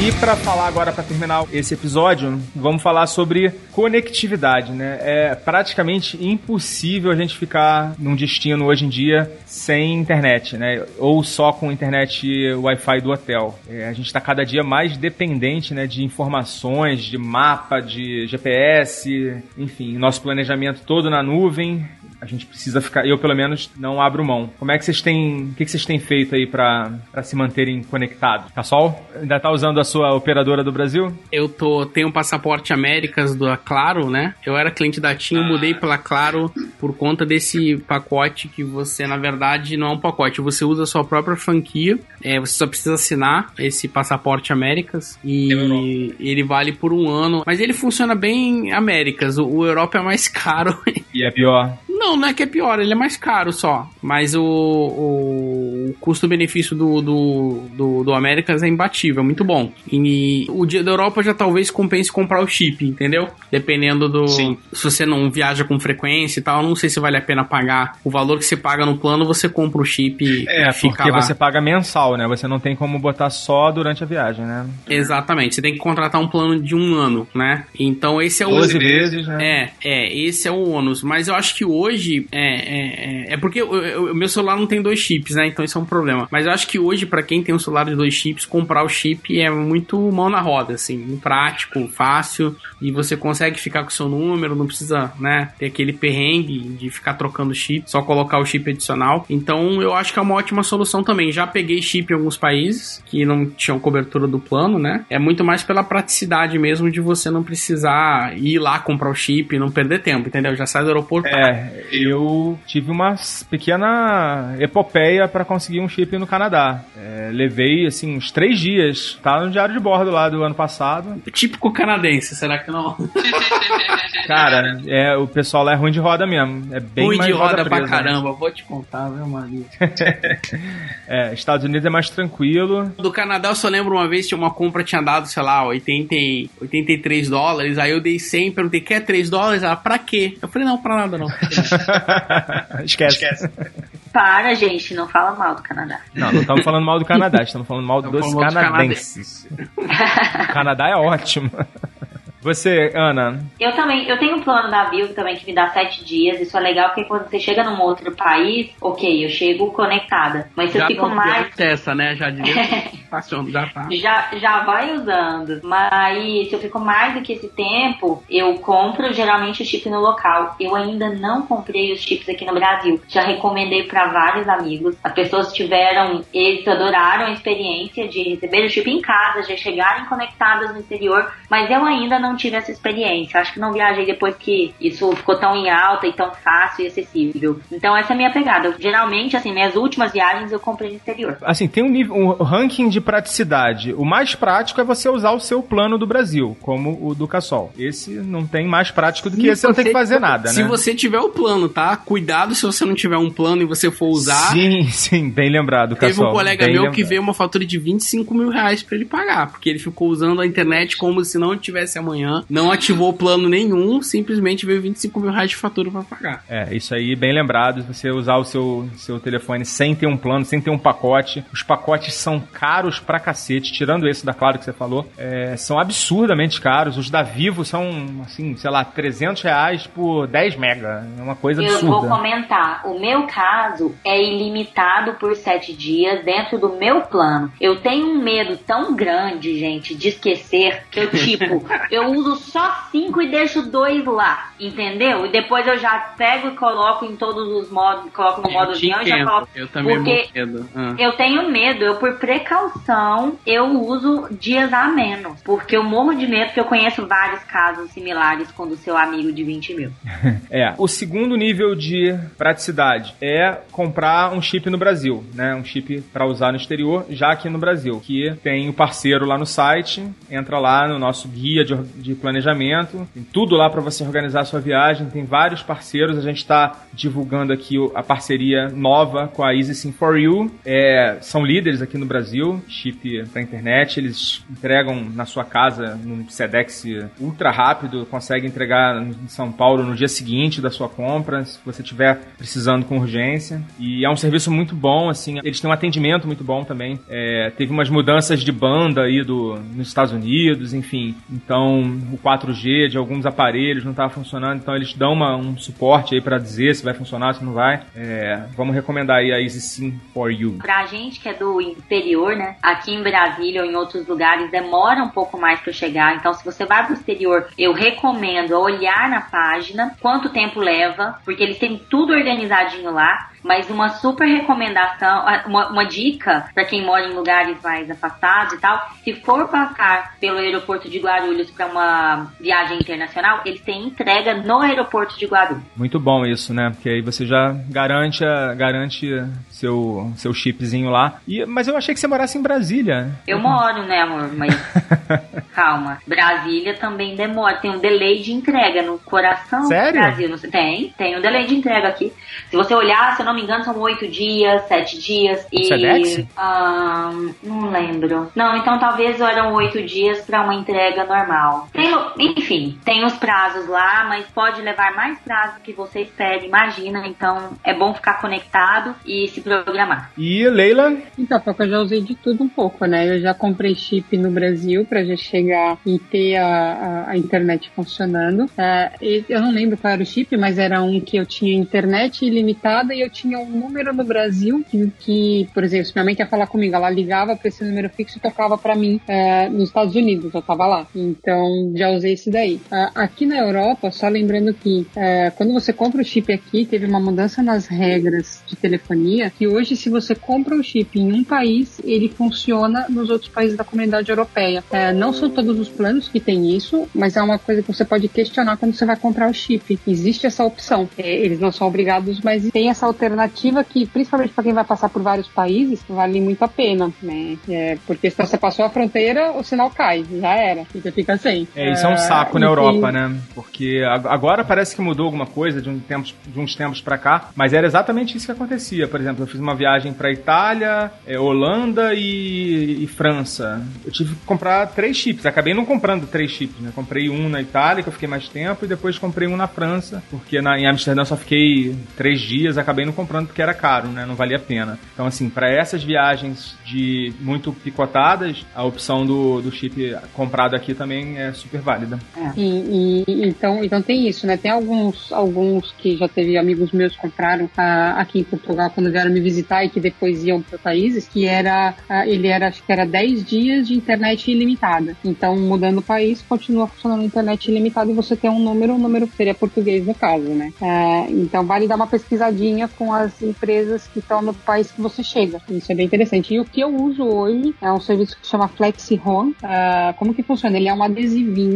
Speaker 6: E para falar agora, para terminar esse episódio, vamos falar sobre conectividade, né? É praticamente impossível a gente ficar num destino hoje em dia sem internet, né? Ou só com internet Wi-Fi do hotel. É, a gente está cada dia mais dependente, né, de informações, de mapa, de GPS, enfim, nosso planejamento todo na nuvem a gente precisa ficar, eu pelo menos não abro mão. Como é que vocês têm, o que, vocês têm feito aí para se manterem conectados? Cassol, ainda tá usando a sua operadora do Brasil?
Speaker 7: Eu tô, tenho um passaporte Américas da Claro, né? Eu era cliente da TIM, ah. mudei pela Claro por conta desse pacote que você, na verdade, não é um pacote, você usa a sua própria franquia, é, você só precisa assinar esse passaporte Américas e ele vale por um ano, mas ele funciona bem Américas, o, o Europa é mais [laughs] caro.
Speaker 6: E é pior.
Speaker 7: Não, não é que é pior, ele é mais caro só. Mas o, o custo-benefício do, do, do, do Américas é imbatível, é muito bom. E o dia da Europa já talvez compense comprar o chip, entendeu? Dependendo do. Sim. Se você não viaja com frequência e tal, não sei se vale a pena pagar. O valor que você paga no plano, você compra o chip
Speaker 6: é, e fica porque lá. você paga mensal, né? Você não tem como botar só durante a viagem, né?
Speaker 7: Exatamente. Você tem que contratar um plano de um ano, né? Então esse é o.
Speaker 6: 12 vezes, né?
Speaker 7: É, é, esse é o ônus. Mas eu acho que hoje hoje é, é, é, é porque o meu celular não tem dois chips, né? Então isso é um problema. Mas eu acho que hoje, para quem tem um celular de dois chips, comprar o chip é muito mão na roda, assim, prático, fácil, e você consegue ficar com o seu número, não precisa, né, ter aquele perrengue de ficar trocando chip, só colocar o chip adicional. Então eu acho que é uma ótima solução também. Já peguei chip em alguns países que não tinham cobertura do plano, né? É muito mais pela praticidade mesmo de você não precisar ir lá comprar o chip e não perder tempo, entendeu? Já sai do aeroporto.
Speaker 6: É, eu tive uma pequena epopeia para conseguir um chip no Canadá. É, levei, assim, uns três dias. Tá no diário de bordo lá do ano passado.
Speaker 7: Típico canadense, será que não? [laughs]
Speaker 6: Cara, é, o pessoal lá é ruim de roda mesmo. É bem
Speaker 7: Ruim de roda pra
Speaker 6: presa, né?
Speaker 7: caramba, vou te contar, viu, Maria? [laughs]
Speaker 6: É, Estados Unidos é mais tranquilo.
Speaker 7: Do Canadá eu só lembro uma vez, tinha uma compra, tinha dado, sei lá, 80, e- 83 dólares, aí eu dei 100, perguntei, quer 3 dólares? Ela, pra quê? Eu falei, não, pra nada não. [laughs]
Speaker 6: Esquece.
Speaker 5: Para, gente, não fala mal do Canadá.
Speaker 6: Não, não estamos falando mal do Canadá, estamos falando mal
Speaker 7: Estamos
Speaker 6: dos
Speaker 7: falando mal dos
Speaker 6: canadenses. o Canadá é ótimo. Você, Ana,
Speaker 5: Eu também, eu tenho um plano da Vivo também que me dá sete dias. Isso é legal porque quando você chega num outro país, ok, eu chego conectada. Mas se eu
Speaker 7: já
Speaker 5: fico
Speaker 7: não
Speaker 5: mais.
Speaker 7: essa, né? Já devia [laughs] já tá.
Speaker 5: Já, já vai usando. Mas se eu fico mais do que esse tempo, eu compro geralmente o chip no local. Eu ainda não comprei os chips aqui no Brasil. Já recomendei para vários amigos. As pessoas tiveram, eles adoraram a experiência de receber o chip em casa, de chegarem conectadas no exterior. Mas eu ainda não tive essa experiência. Acho que não viajei depois que isso ficou tão em alta e tão fácil e acessível. Então essa é a minha pegada. Eu, geralmente, assim, minhas últimas viagens eu comprei no exterior.
Speaker 6: assim, tem um, nível, um ranking de praticidade. O mais prático é você usar o seu plano do Brasil, como o do Cassol. Esse não tem mais prático do que
Speaker 7: Se
Speaker 6: esse, você não tem que fazer nada,
Speaker 7: Se
Speaker 6: né?
Speaker 7: você tiver o plano, tá? Cuidado se você não tiver um plano e você for usar.
Speaker 6: Sim, [laughs] sim, bem lembrado,
Speaker 7: Teve
Speaker 6: Cassol.
Speaker 7: um colega
Speaker 6: bem
Speaker 7: meu
Speaker 6: lembrado.
Speaker 7: que veio uma fatura de 25 mil reais pra ele pagar, porque ele ficou usando a internet como se não tivesse amanhã, não ativou plano nenhum, simplesmente veio 25 mil reais de fatura pra pagar.
Speaker 6: É, isso aí, bem lembrado. Você usar o seu, seu telefone sem ter um plano, sem ter um pacote. Os pacotes são caros pra cacete, tirando esse da Claro que você falou. é, são absurdamente caros. Os da Vivo são, assim, sei lá, 300 reais por 10 mega. É uma coisa
Speaker 5: Eu vou
Speaker 6: absurda.
Speaker 5: comentar. O meu caso é ilimitado por sete dias dentro do meu plano. Eu tenho um medo tão grande, gente, de esquecer que eu, tipo, [laughs] eu uso só cinco e deixo dois lá, entendeu? E depois eu já pego e coloco em todos os modos, coloco no modo
Speaker 7: eu, te
Speaker 5: avião e já coloco.
Speaker 7: eu também
Speaker 5: Porque
Speaker 7: morro medo. Ah.
Speaker 5: eu tenho medo, eu por precaução, eu uso dias a menos. Porque eu morro de medo, porque eu conheço vários casos similares com o do seu amigo de 20 mil. [laughs]
Speaker 6: É, o segundo nível de praticidade é comprar um chip no Brasil, né? Um chip para usar no exterior, já aqui no Brasil, que tem o parceiro lá no site, entra lá no nosso guia de, de planejamento, tem tudo lá para você organizar a sua viagem, tem vários parceiros, a gente está divulgando aqui a parceria nova com a EasySim for You, é, são líderes aqui no Brasil, chip para internet, eles entregam na sua casa num Sedex ultra rápido, consegue entregar em São Paulo no dia seguinte da sua compra, se você estiver precisando com urgência. E é um serviço muito bom, assim, eles têm um atendimento muito bom também. É, teve umas mudanças de banda aí do, nos Estados Unidos, enfim. Então, o 4G de alguns aparelhos não estava funcionando, então eles dão uma- um suporte aí para dizer se vai funcionar, se não vai. É, vamos recomendar aí a EasySim for You.
Speaker 5: Pra gente que é do interior, né? Aqui em Brasília ou em outros lugares demora um pouco mais pra chegar. Então, se você vai pro exterior, eu recomendo olhar na página quanto tempo leva, porque eles têm tudo organizadinho lá. Mas uma super recomendação, uma, uma dica pra quem mora em lugares mais afastados e tal, se for passar pelo aeroporto de Guarulhos pra uma viagem internacional, eles têm entrega no aeroporto de Guarulhos.
Speaker 6: Muito bom isso, né? Porque aí você já garante, a- garante seu, seu chipzinho lá. E, mas eu achei que você morasse em Brasília.
Speaker 5: Eu moro, né, amor? Mas [laughs] calma. Brasília também demora. Tem um delay de entrega no coração
Speaker 6: Sério?
Speaker 5: do Brasil. Tem, tem um delay de entrega aqui. Se você olhar, se eu não me engano, são oito dias, sete dias. E.
Speaker 6: Sedex?
Speaker 5: ahn, não lembro. Não, então talvez eram oito dias pra uma entrega normal. Tem, o- enfim, tem os prazos lá, mas pode levar mais prazo que você espera, imagina. Então é bom ficar conectado e se programar.
Speaker 6: E Leila,
Speaker 8: Então, porque eu já usei de tudo um pouco, né? Eu já comprei chip no Brasil pra já chegar e ter a, a, a internet funcionando. É, e eu não lembro qual era o chip, mas era um que eu tinha internet ilimitada e eu tinha um número no Brasil que, que, por exemplo, se minha mãe quer falar comigo, ela ligava pra esse número fixo e tocava pra mim é, nos Estados Unidos, eu tava lá. Então, já usei esse daí. Ah, aqui na Europa, só lembrando que é, quando você compra o chip aqui, teve uma mudança nas regras de telefonia, que hoje se você compra o chip em um país, ele funciona nos outros países da comunidade europeia. É, não são todos os planos que tem isso, mas é uma coisa que você pode questionar quando você vai comprar o chip. Existe essa opção. É, eles não são obrigados, mas tem essa alternativa que, principalmente para quem vai passar por vários países, vale muito a pena, né? É, porque se você passou a fronteira, o sinal cai, já era, e você fica sem.
Speaker 6: É, isso é um saco na Europa, né? Porque agora parece que mudou alguma coisa de, um tempos, de uns tempos para cá, mas era exatamente isso que acontecia. Por exemplo, eu fiz uma viagem para Itália, é, Holanda e, e, França. Eu tive que comprar três chips. Acabei não comprando três chips, né? Comprei um na Itália, que eu fiquei mais tempo, e depois comprei um na França, porque na, em Amsterdã só fiquei três dias. Acabei não comprando porque era caro, né? Não valia a pena. Então, assim, para essas viagens de muito picotadas, a opção do, do chip comprado aqui também é super válida.
Speaker 8: É. E, e, então, então tem isso, né? Tem alguns, alguns que já teve amigos meus compraram ah, aqui em Portugal quando vieram me visitar e que depois iam para países, que era ah, ele era acho que era 10 dias de internet ilimitada. Então, mudando o país, continua funcionando a internet ilimitada e você tem um número, o um número seria português no caso, né? Ah, então vale dar uma pesquisadinha com as empresas que estão no país que você chega. Isso é bem interessante. E o que eu uso hoje é um serviço que chama Flexi Home. como que funciona? Ele é um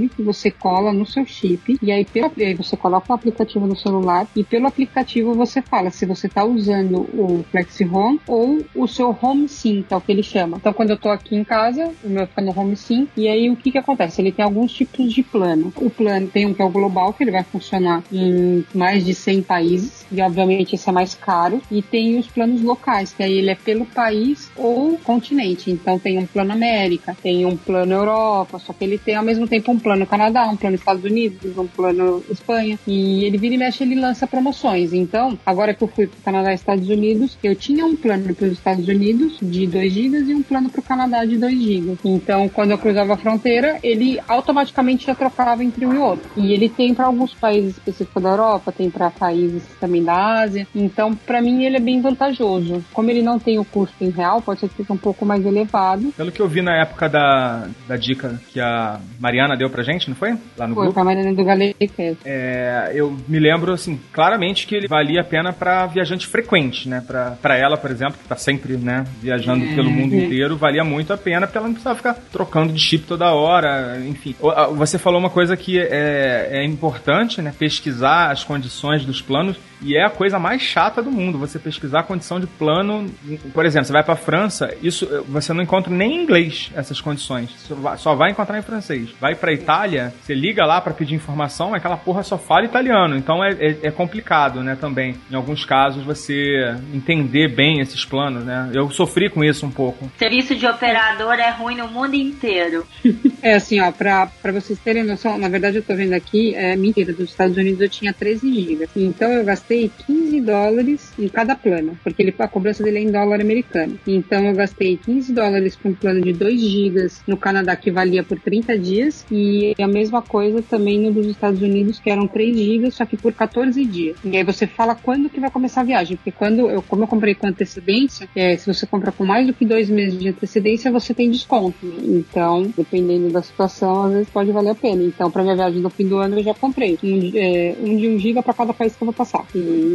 Speaker 8: que você cola no seu chip e aí pelo, você coloca o aplicativo no celular e pelo aplicativo você fala se você está usando o Flexi Home ou o seu Home Sim, que é o que ele chama. Então quando eu estou aqui em casa, o meu fica no Home Sim e aí o que que acontece? Ele tem alguns tipos de plano. O plano tem um que é o global, que ele vai funcionar em mais de 100 países e obviamente esse é mais caro e tem os planos locais, que aí ele é pelo país ou continente. Então tem um plano América, tem um plano Europa, só que ele tem ao mesmo tempo um plano Canadá, um plano Estados Unidos, um plano Espanha. E ele vira e mexe, ele lança promoções. Então, agora que eu fui para o Canadá e Estados Unidos, eu tinha um plano para os Estados Unidos de 2 GB e um plano para o Canadá de 2 GB. Então, quando eu cruzava a fronteira, ele automaticamente já trocava entre um e outro. E ele tem para alguns países específicos da Europa, tem para países também da Ásia. Então, para mim, ele é bem vantajoso. Como ele não tem o custo em real, pode ser que fique um pouco mais elevado.
Speaker 6: Pelo que eu vi na época da, da dica que a Mariana deu pra gente, não foi?
Speaker 8: Lá no foi, grupo. Foi, a Mariana do Galecast.
Speaker 6: É, eu me lembro, assim, claramente que ele valia a pena para viajante frequente, né? Pra, pra ela, por exemplo, que tá sempre, né, viajando é. pelo mundo inteiro, valia muito a pena porque ela não precisava ficar trocando de chip toda hora, enfim. Você falou uma coisa que é, é importante, né? Pesquisar as condições dos planos e é a coisa mais chata do mundo, você pesquisar a condição de plano. Por exemplo, você vai para França, isso você não encontra nem em inglês essas condições. Só vai encontrar em francês. Vai para Itália, você liga lá para pedir informação, aquela porra só fala italiano. Então é, é, é, complicado, né, também. Em alguns casos, você entender bem esses planos, né? Eu sofri com isso um pouco.
Speaker 5: Serviço de operador é ruim no mundo inteiro. [laughs]
Speaker 8: é assim, ó, pra, pra vocês terem noção, na verdade eu tô vendo aqui, é mentira, dos Estados Unidos eu tinha 13 GB. Então eu gastei gastei 15 dólares em cada plano, porque ele, a cobrança dele é em dólar americano. Então eu gastei 15 dólares para um plano de 2 gigas no Canadá que valia por 30 dias e a mesma coisa também no dos Estados Unidos que eram 3 gigas, só que por 14 dias. E aí você fala quando que vai começar a viagem, porque quando eu, como eu comprei com antecedência, é, se você compra com mais do que dois meses de antecedência, você tem desconto. Então, dependendo da situação, às vezes pode valer a pena. Então, para minha viagem no fim do ano, eu já comprei um, é, um de 1 um giga para cada país que eu vou passar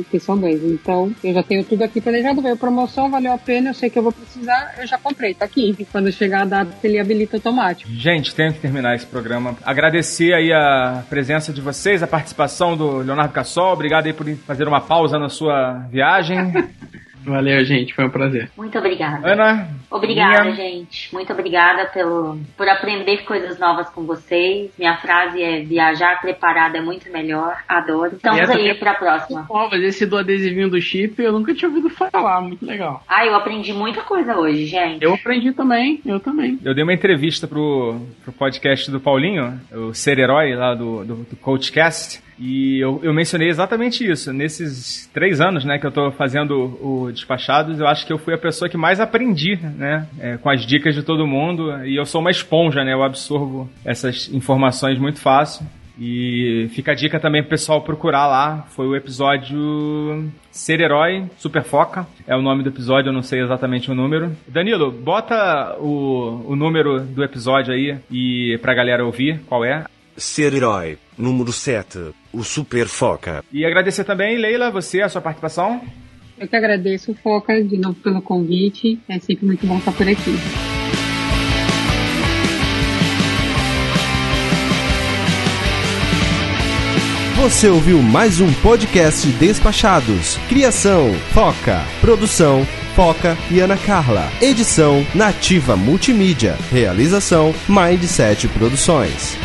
Speaker 8: que, são dois. Então, eu já tenho tudo aqui planejado, veio promoção, valeu a pena, eu sei que eu vou precisar, eu já comprei, tá aqui. E quando chegar a data, ele habilita automático.
Speaker 6: Gente, tenho que terminar esse programa. Agradecer aí a presença de vocês, a participação do Leonardo Cassol. Obrigado aí por fazer uma pausa na sua viagem. [laughs]
Speaker 7: Valeu, gente. Foi um prazer.
Speaker 5: Muito obrigada.
Speaker 6: Ana.
Speaker 5: Obrigada, minha... gente. Muito obrigada pelo, por aprender coisas novas com vocês. Minha frase é viajar preparada é muito melhor. Adoro. Estamos aí é pra próxima.
Speaker 7: Novas. Esse do adesivinho do chip eu nunca tinha ouvido falar. Muito legal.
Speaker 5: Ah, eu aprendi muita coisa hoje, gente.
Speaker 7: Eu aprendi também. Eu também.
Speaker 6: Eu dei uma entrevista pro, pro podcast do Paulinho, o Ser Herói lá do, do, do Coachcast. E eu, eu, mencionei exatamente isso. Nesses três anos né, que eu estou fazendo o Despachados, eu acho que eu fui a pessoa que mais aprendi né, é, com as dicas de todo mundo. E eu sou uma esponja, né? Eu absorvo essas informações muito fácil. E fica a dica também pro pessoal procurar lá. Foi o episódio Ser Herói, Super Foca. É o nome do episódio, eu não sei exatamente o número. Danilo, bota o, o número do episódio aí e pra galera ouvir qual é.
Speaker 2: Ser herói. Número 7. O Super Foca.
Speaker 6: E agradecer também, Leila, você, a sua participação.
Speaker 8: Eu que agradeço, Foca, de novo pelo convite. É sempre muito bom estar por aqui.
Speaker 9: Você ouviu mais um podcast Despachados. Criação: Foca. Produção: Foca e Ana Carla. Edição: Nativa Multimídia. Realização: Mindset Produções.